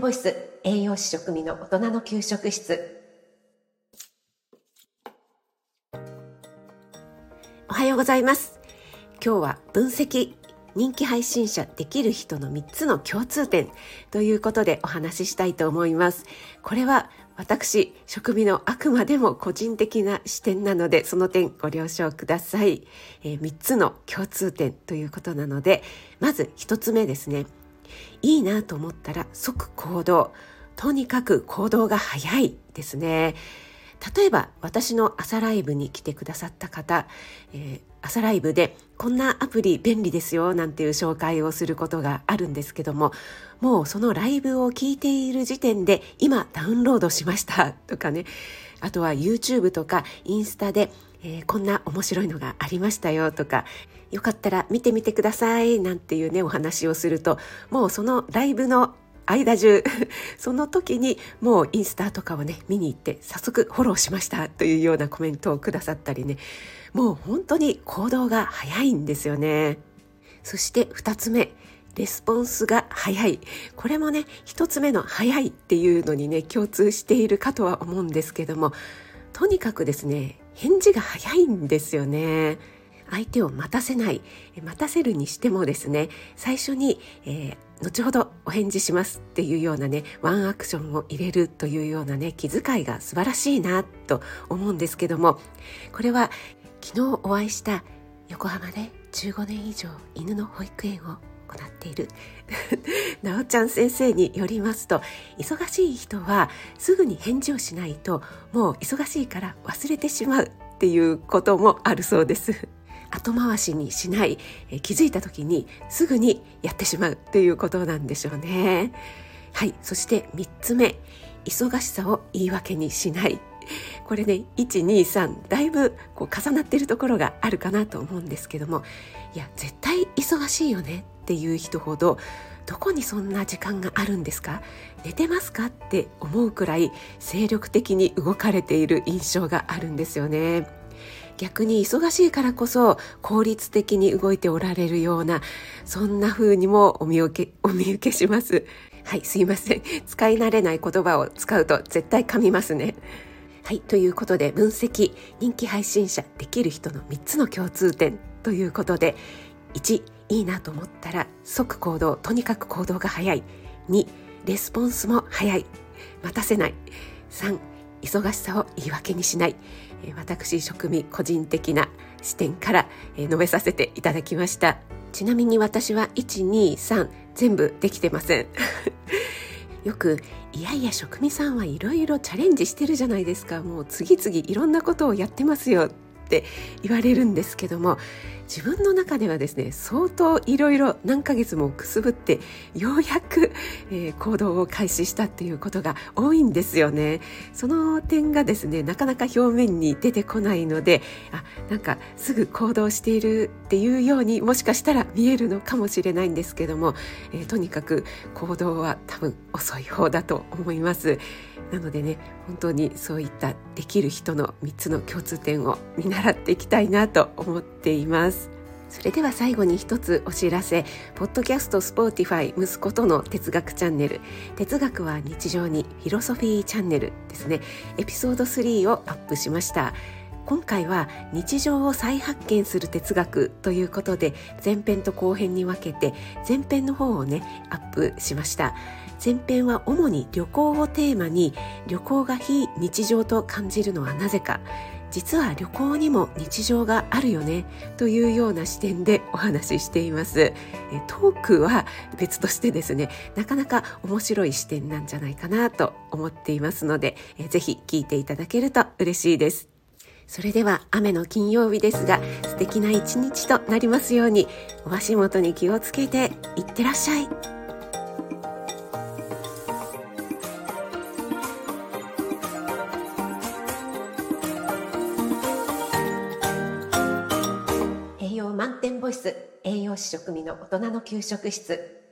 ボイス栄養士食味の大人の給食室。おはようございます。今日は分析人気配信者できる人の3つの共通点。ということでお話ししたいと思います。これは私食味のあくまでも個人的な視点なのでその点ご了承ください、えー、3つの共通点ということなのでまず1つ目ですね。いいなと思ったら即行動。とにかく行動が早いですね。例えば私の朝ライブに来てくださった方、えー、朝ライブでこんなアプリ便利ですよなんていう紹介をすることがあるんですけどももうそのライブを聞いている時点で今ダウンロードしましたとかね。あとは YouTube とかインスタで、えー、こんな面白いのがありましたよとかよかったら見てみてくださいなんていうねお話をするともうそのライブの間中 その時にもうインスタとかをね見に行って早速フォローしましたというようなコメントをくださったりねもう本当に行動が早いんですよね。そして2つ目レスポンスが早い。これもね1つ目の早いっていうのにね共通しているかとは思うんですけどもとにかくですね返事が早いんですよね。相手を待たせない。待たせるにしてもですね最初に、えー、後ほどお返事しますっていうようなねワンアクションを入れるというようなね気遣いが素晴らしいなと思うんですけどもこれは昨日お会いした横浜で15年以上犬の保育園を行っている なおちゃん先生によりますと忙しい人はすぐに返事をしないともう忙しいから忘れてしまうっていうこともあるそうです 後回しにしない、え気づいた時にすぐにやってしまうっていうことなんでしょうね。はい。そして3つ目。忙しさを言い訳にしない。これね、1、2、3、だいぶこう重なっているところがあるかなと思うんですけども、いや、絶対忙しいよねっていう人ほど、どこにそんな時間があるんですか？寝てますか？って思うくらい精力的に動かれている印象があるんですよね。逆に忙しいからこそ効率的に動いておられるようなそんな風にもお見受けお見受けします。はいすいません。使い慣れない言葉を使うと絶対噛みますね。はいということで分析人気配信者できる人の3つの共通点ということで1いいなと思ったら即行動とにかく行動が早い。2レスポンスも早い。待たせない。3忙しさを言い訳にしない。私職味個人的な視点から述べさせていただきました。ちなみに私は123全部できてません。よくいやいや職人さんはいろいろチャレンジしてるじゃないですか。もう次々いろんなことをやってますよって言われるんですけども自分の中ではですね相当いろいろ何ヶ月もくすぶってようやく、えー、行動を開始したっていうことが多いんですよね。その点がですねなかなか表面に出てこないのであなんかすぐ行動しているっていうようにもしかしたら見えるのかもしれないんですけども、えー、とにかく行動は多分遅い方だと思います。なのでね本当にそういったできる人の3つの共通点を見習っていきたいなと思っていますそれでは最後に一つお知らせ。ポッドキャスト Spotify 息子との哲学チャンネル。哲学は日常に philosophy チャンネルですね。エピソード3をアップしました。今回は日常を再発見する哲学ということで前編と後編に分けて前編の方をねアップしました。前編は主に旅行をテーマに旅行が非日常と感じるのはなぜか。実は旅行にも日常があるよねというような視点でお話ししていますトークは別としてですねなかなか面白い視点なんじゃないかなと思っていますのでぜひ聞いていただけると嬉しいですそれでは雨の金曜日ですが素敵な一日となりますようにお足元に気をつけていってらっしゃい。ボイス栄養士食味の大人の給食室。